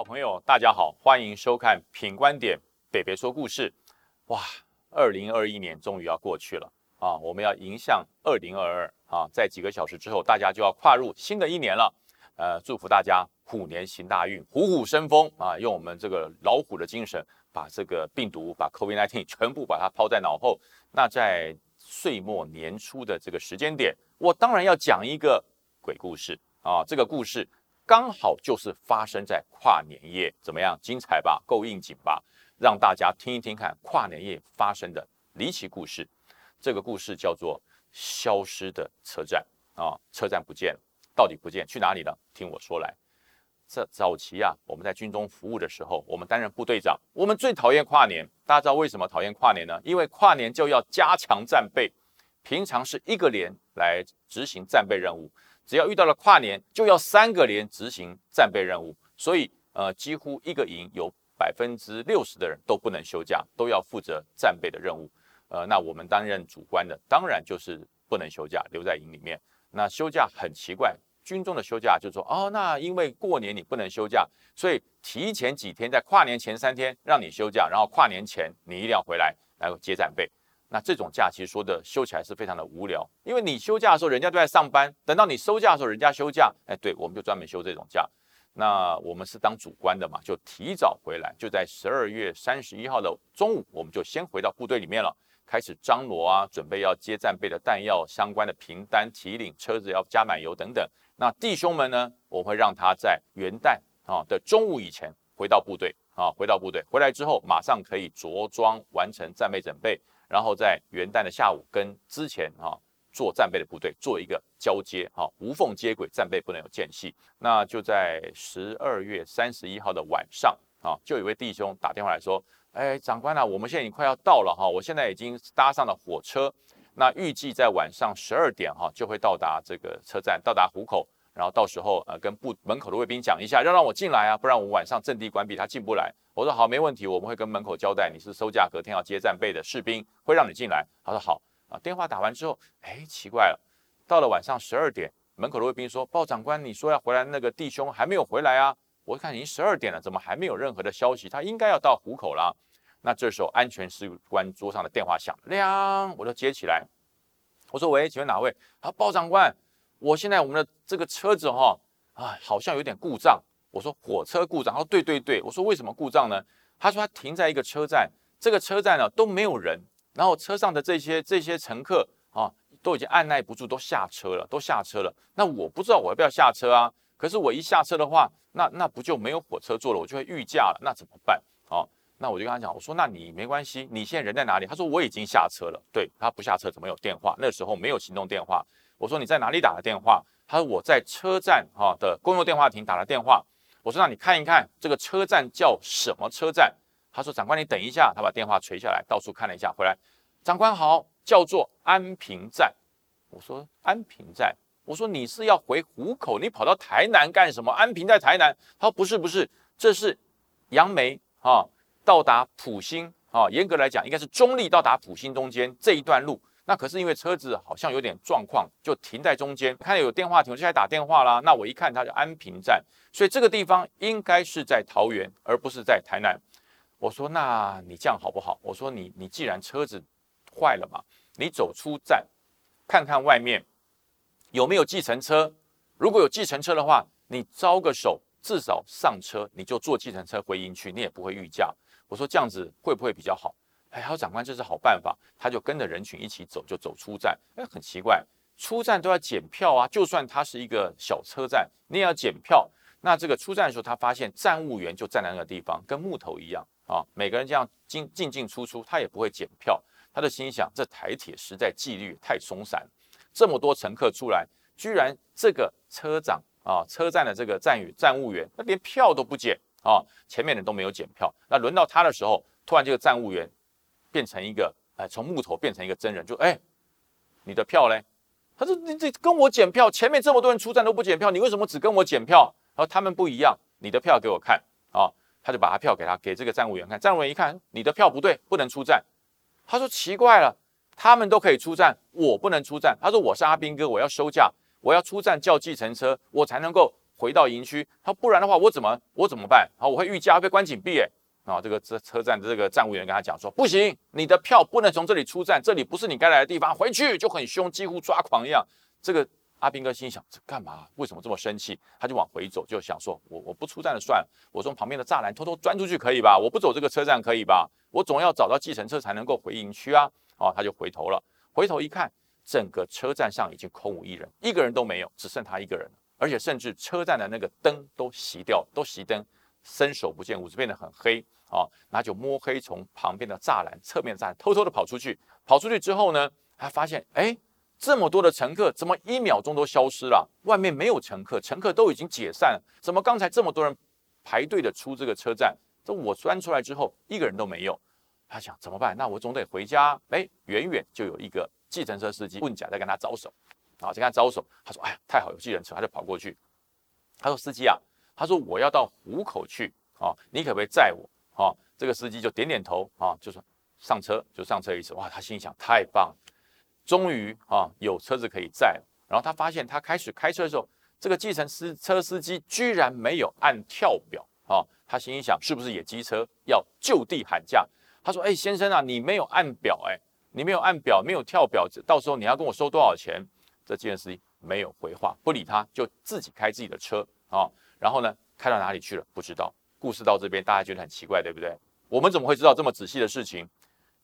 好朋友，大家好，欢迎收看《品观点北北说故事》。哇，二零二一年终于要过去了啊，我们要迎向二零二二啊，在几个小时之后，大家就要跨入新的一年了。呃，祝福大家虎年行大运，虎虎生风啊！用我们这个老虎的精神，把这个病毒，把 COVID-19 全部把它抛在脑后。那在岁末年初的这个时间点，我当然要讲一个鬼故事啊！这个故事刚好就是发生在跨年夜，怎么样？精彩吧？够应景吧？让大家听一听看跨年夜发生的离奇故事。这个故事叫做“消失的车站”啊，车站不见了。到底不见去哪里了？听我说来，这早期啊，我们在军中服务的时候，我们担任部队长，我们最讨厌跨年。大家知道为什么讨厌跨年呢？因为跨年就要加强战备，平常是一个连来执行战备任务，只要遇到了跨年，就要三个连执行战备任务。所以，呃，几乎一个营有百分之六十的人都不能休假，都要负责战备的任务。呃，那我们担任主官的，当然就是不能休假，留在营里面。那休假很奇怪。军中的休假就是说，哦，那因为过年你不能休假，所以提前几天，在跨年前三天让你休假，然后跨年前你一定要回来来接战备。那这种假其实说的休起来是非常的无聊，因为你休假的时候人家都在上班，等到你收假的时候人家休假，哎，对，我们就专门休这种假。那我们是当主官的嘛，就提早回来，就在十二月三十一号的中午，我们就先回到部队里面了。开始张罗啊，准备要接战备的弹药相关的凭单提领，车子要加满油等等。那弟兄们呢，我会让他在元旦啊的中午以前回到部队啊，回到部队回来之后，马上可以着装完成战备准备，然后在元旦的下午跟之前啊做战备的部队做一个交接哈，无缝接轨，战备不能有间隙。那就在十二月三十一号的晚上啊，就有位弟兄打电话来说。哎，长官啊，我们现在已经快要到了哈，我现在已经搭上了火车，那预计在晚上十二点哈就会到达这个车站，到达虎口，然后到时候呃跟部门口的卫兵讲一下，要让我进来啊，不然我晚上阵地关闭，他进不来。我说好，没问题，我们会跟门口交代，你是收价隔天要接战备的士兵，会让你进来。他说好啊。电话打完之后，哎，奇怪了，到了晚上十二点，门口的卫兵说，鲍长官，你说要回来那个弟兄还没有回来啊。我看已经十二点了，怎么还没有任何的消息？他应该要到虎口了。那这时候安全士官桌上的电话响亮，我就接起来。我说：“喂，请问哪位？”啊，鲍长官，我现在我们的这个车子哈啊，好像有点故障。我说：“火车故障。”他说：“对对对。”我说：“为什么故障呢？”他说：“他停在一个车站，这个车站呢都没有人，然后车上的这些这些乘客啊都已经按耐不住，都下车了，都下车了。那我不知道我要不要下车啊？可是我一下车的话，那那不就没有火车坐了？我就会预驾了，那怎么办？哦，那我就跟他讲，我说那你没关系，你现在人在哪里？他说我已经下车了。对他不下车怎么有电话？那时候没有行动电话。我说你在哪里打的电话？他说我在车站哈的公用电话亭打了电话。我说让你看一看这个车站叫什么车站？他说长官你等一下，他把电话垂下来，到处看了一下，回来，长官好，叫做安平站。我说安平站。我说你是要回虎口，你跑到台南干什么？安平在台南。他说不是不是，这是杨梅啊，到达普兴啊。严格来讲，应该是中立到达普兴中间这一段路。那可是因为车子好像有点状况，就停在中间。看有电话亭，我就来打电话啦。那我一看，它叫安平站，所以这个地方应该是在桃园，而不是在台南。我说那你这样好不好？我说你你既然车子坏了嘛，你走出站看看外面。有没有计程车？如果有计程车的话，你招个手，至少上车，你就坐计程车回营区，你也不会遇驾。我说这样子会不会比较好？哎，还有长官，这是好办法。他就跟着人群一起走，就走出站。哎，很奇怪，出站都要检票啊，就算它是一个小车站，你也要检票。那这个出站的时候，他发现站务员就站在那个地方，跟木头一样啊，每个人这样进进进出出，他也不会检票。他就心想，这台铁实在纪律太松散。这么多乘客出来，居然这个车长啊，车站的这个站与站务员，那连票都不检啊，前面人都没有检票。那轮到他的时候，突然这个站务员变成一个，哎，从木头变成一个真人，就哎，你的票嘞？他说你这跟我检票，前面这么多人出站都不检票，你为什么只跟我检票？他说他们不一样，你的票给我看啊，他就把他票给他，给这个站务员看，站务员一看，你的票不对，不能出站。他说奇怪了。他们都可以出站，我不能出站。他说：“我是阿兵哥，我要休假，我要出站叫计程车，我才能够回到营区。他说不然的话，我怎么我怎么办？好，我会遇加被关紧闭。哎，啊，这个车车站的这个站务员跟他讲说，不行，你的票不能从这里出站，这里不是你该来的地方，回去就很凶，几乎抓狂一样。这个阿兵哥心想，这干嘛？为什么这么生气？他就往回走，就想说，我我不出站了算了，我从旁边的栅栏偷偷钻出去可以吧？我不走这个车站可以吧？我总要找到计程车才能够回营区啊！哦，他就回头了，回头一看，整个车站上已经空无一人，一个人都没有，只剩他一个人而且甚至车站的那个灯都熄掉，都熄灯，伸手不见五指，变得很黑啊！那就摸黑从旁边的栅栏、侧面栅栏偷偷的跑出去。跑出去之后呢，他发现，哎，这么多的乘客怎么一秒钟都消失了？外面没有乘客，乘客都已经解散。怎么刚才这么多人排队的出这个车站？这我钻出来之后，一个人都没有。他想怎么办？那我总得回家。哎，远远就有一个计程车司机问甲在跟他招手，啊，在跟他招手。他说：“哎呀，太好，有计程车。”他就跑过去。他说：“司机啊，他说我要到湖口去啊，你可不可以载我？”啊，这个司机就点点头啊，就说上车就上车一次。哇，他心想太棒了，终于啊有车子可以载了。然后他发现他开始开车的时候，这个计程司车司机居然没有按跳表啊。他心想，是不是也机车要就地喊价？他说：“哎，先生啊，你没有按表，哎，你没有按表，没有跳表，到时候你要跟我收多少钱？”这计程司机没有回话，不理他，就自己开自己的车啊。然后呢，开到哪里去了？不知道。故事到这边，大家觉得很奇怪，对不对？我们怎么会知道这么仔细的事情？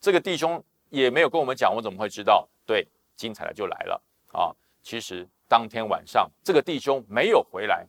这个弟兄也没有跟我们讲，我怎么会知道？对，精彩的就来了啊！其实当天晚上，这个弟兄没有回来，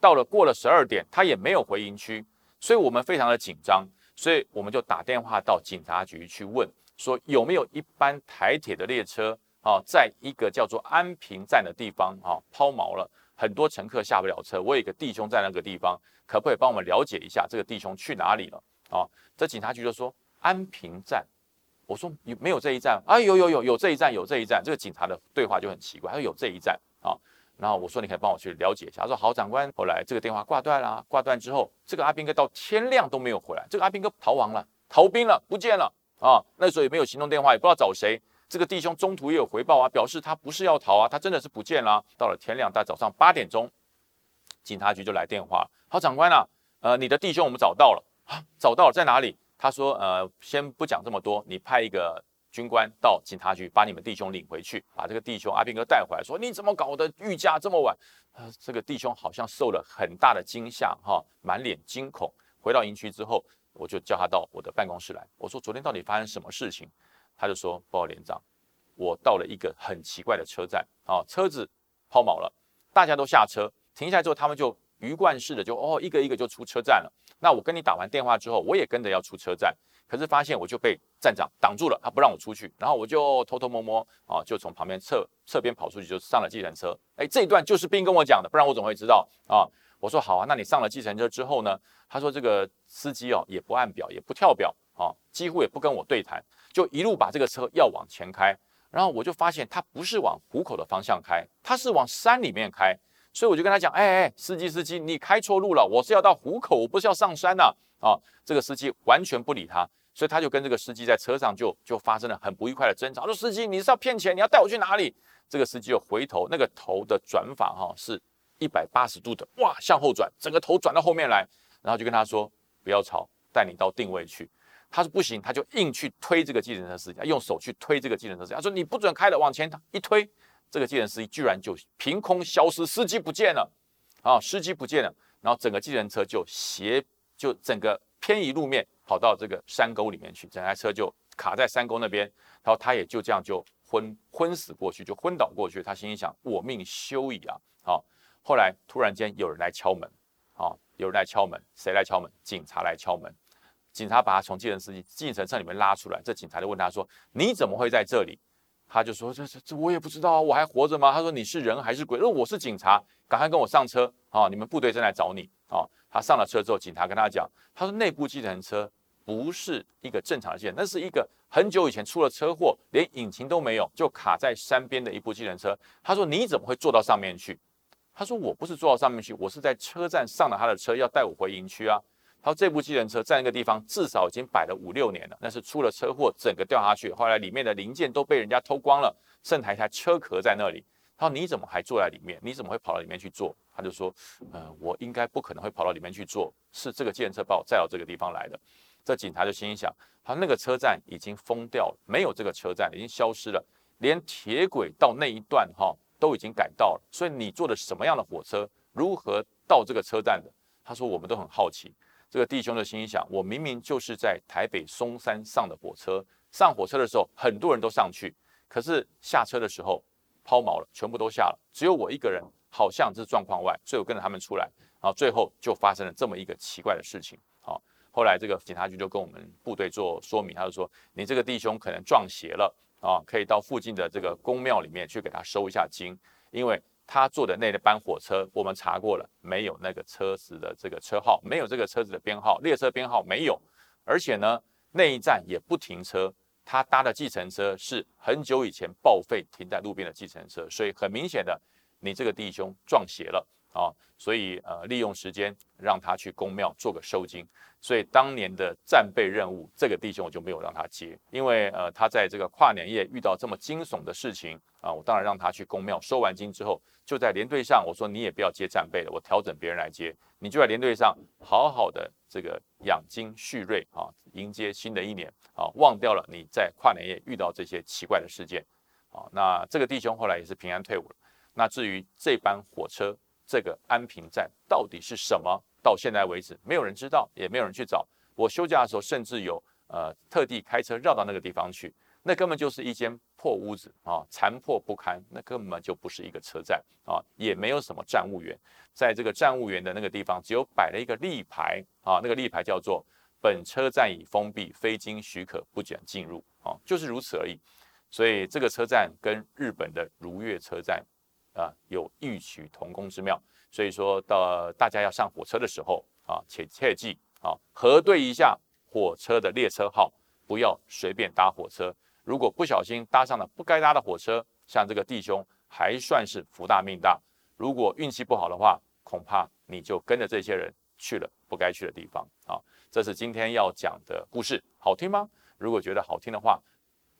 到了过了十二点，他也没有回营区。所以我们非常的紧张，所以我们就打电话到警察局去问，说有没有一班台铁的列车啊，在一个叫做安平站的地方啊抛锚了，很多乘客下不了车。我有一个弟兄在那个地方，可不可以帮我们了解一下这个弟兄去哪里了？啊，这警察局就说安平站，我说有没有这一站？啊，有有有有这一站，有这一站。这个警察的对话就很奇怪，他说有这一站啊。然后我说你可以帮我去了解一下。他说好，长官。后来这个电话挂断了，挂断之后，这个阿兵哥到天亮都没有回来。这个阿兵哥逃亡了，逃兵了，不见了啊！那时候也没有行动电话，也不知道找谁。这个弟兄中途也有回报啊，表示他不是要逃啊，他真的是不见了。到了天亮，大早上八点钟，警察局就来电话。好，长官啊，呃，你的弟兄我们找到了啊，找到了在哪里？他说，呃，先不讲这么多，你派一个。军官到警察局把你们弟兄领回去，把这个弟兄阿兵哥带回来，说你怎么搞的？御驾这么晚？呃，这个弟兄好像受了很大的惊吓，哈，满脸惊恐。回到营区之后，我就叫他到我的办公室来。我说昨天到底发生什么事情？他就说，报告连长，我到了一个很奇怪的车站，啊，车子抛锚了，大家都下车，停下来之后，他们就鱼贯式的就哦，一个一个就出车站了。那我跟你打完电话之后，我也跟着要出车站。可是发现我就被站长挡住了，他不让我出去，然后我就偷偷摸摸啊，就从旁边侧侧边跑出去，就上了计程车。哎，这一段就是兵跟我讲的，不然我怎么会知道啊？我说好啊，那你上了计程车之后呢？他说这个司机哦也不按表，也不跳表啊，几乎也不跟我对谈，就一路把这个车要往前开。然后我就发现他不是往虎口的方向开，他是往山里面开。所以我就跟他讲，哎哎，司机司机，你开错路了，我是要到虎口，我不是要上山呐。啊，这个司机完全不理他。所以他就跟这个司机在车上就就发生了很不愉快的争吵。说司机，你是要骗钱？你要带我去哪里？这个司机又回头，那个头的转法哈是一百八十度的，哇，向后转，整个头转到后面来，然后就跟他说不要吵，带你到定位去。他说不行，他就硬去推这个计程车司机，用手去推这个计程车司机。他说你不准开了，往前一推，这个计程司机居然就凭空消失，司机不见了啊，司机不见了，然后整个计程车就斜就整个偏移路面。跑到这个山沟里面去，整台车就卡在山沟那边，然后他也就这样就昏昏死过去，就昏倒过去。他心里想：我命休矣啊！好，后来突然间有人来敲门，好，有人来敲门，谁来敲门？警察来敲门。警察把他从计程司机计程车里面拉出来，这警察就问他说：“你怎么会在这里？”他就说：“这这这我也不知道啊，我还活着吗？”他说：“你是人还是鬼？”说：“我是警察，赶快跟我上车啊！你们部队正在找你啊！”他上了车之后，警察跟他讲：“他说内部计程车。”不是一个正常的线，那是一个很久以前出了车祸，连引擎都没有，就卡在山边的一部计程车。他说：“你怎么会坐到上面去？”他说：“我不是坐到上面去，我是在车站上了他的车，要带我回营区啊。”他说：“这部计程车在那个地方至少已经摆了五六年了，那是出了车祸，整个掉下去，后来里面的零件都被人家偷光了，剩台台车壳在那里。他说你怎么还坐在里面？你怎么会跑到里面去坐？他就说，呃，我应该不可能会跑到里面去坐，是这个计程车把我载到这个地方来的。这警察就心想，他那个车站已经封掉了，没有这个车站，已经消失了，连铁轨到那一段哈都已经改道了。所以你坐的什么样的火车，如何到这个车站的？他说我们都很好奇。这个弟兄的心想，我明明就是在台北松山上的火车，上火车的时候很多人都上去，可是下车的时候抛锚了，全部都下了，只有我一个人，好像这是状况外，所以我跟着他们出来，然后最后就发生了这么一个奇怪的事情。好。后来这个警察局就跟我们部队做说明，他就说你这个弟兄可能撞邪了啊，可以到附近的这个公庙里面去给他收一下经，因为他坐的那班火车我们查过了，没有那个车子的这个车号，没有这个车子的编号，列车编号没有，而且呢那一站也不停车，他搭的计程车是很久以前报废停在路边的计程车，所以很明显的你这个弟兄撞邪了。啊，所以呃利用时间让他去公庙做个收金。所以当年的战备任务，这个弟兄我就没有让他接，因为呃他在这个跨年夜遇到这么惊悚的事情啊，我当然让他去公庙收完金之后，就在连队上我说你也不要接战备了，我调整别人来接，你就在连队上好好的这个养精蓄锐啊，迎接新的一年啊，忘掉了你在跨年夜遇到这些奇怪的事件啊。那这个弟兄后来也是平安退伍了。那至于这班火车这个安平站到底是什么？到现在为止，没有人知道，也没有人去找。我休假的时候，甚至有呃特地开车绕到那个地方去，那根本就是一间破屋子啊，残破不堪，那根本就不是一个车站啊，也没有什么站务员。在这个站务员的那个地方，只有摆了一个立牌啊，那个立牌叫做“本车站已封闭，非经许可不准进入”啊，就是如此而已。所以这个车站跟日本的如月车站啊有异曲同工之妙。所以说到大家要上火车的时候啊，且切记啊，核对一下火车的列车号，不要随便搭火车。如果不小心搭上了不该搭的火车，像这个弟兄还算是福大命大。如果运气不好的话，恐怕你就跟着这些人去了不该去的地方啊。这是今天要讲的故事，好听吗？如果觉得好听的话，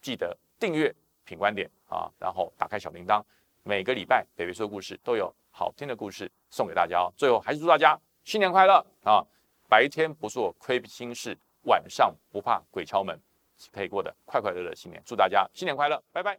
记得订阅品观点啊，然后打开小铃铛，每个礼拜北北说故事都有。好听的故事送给大家哦！最后还是祝大家新年快乐啊！白天不做亏心事，晚上不怕鬼敲门，可以过得快快乐乐新年。祝大家新年快乐，拜拜。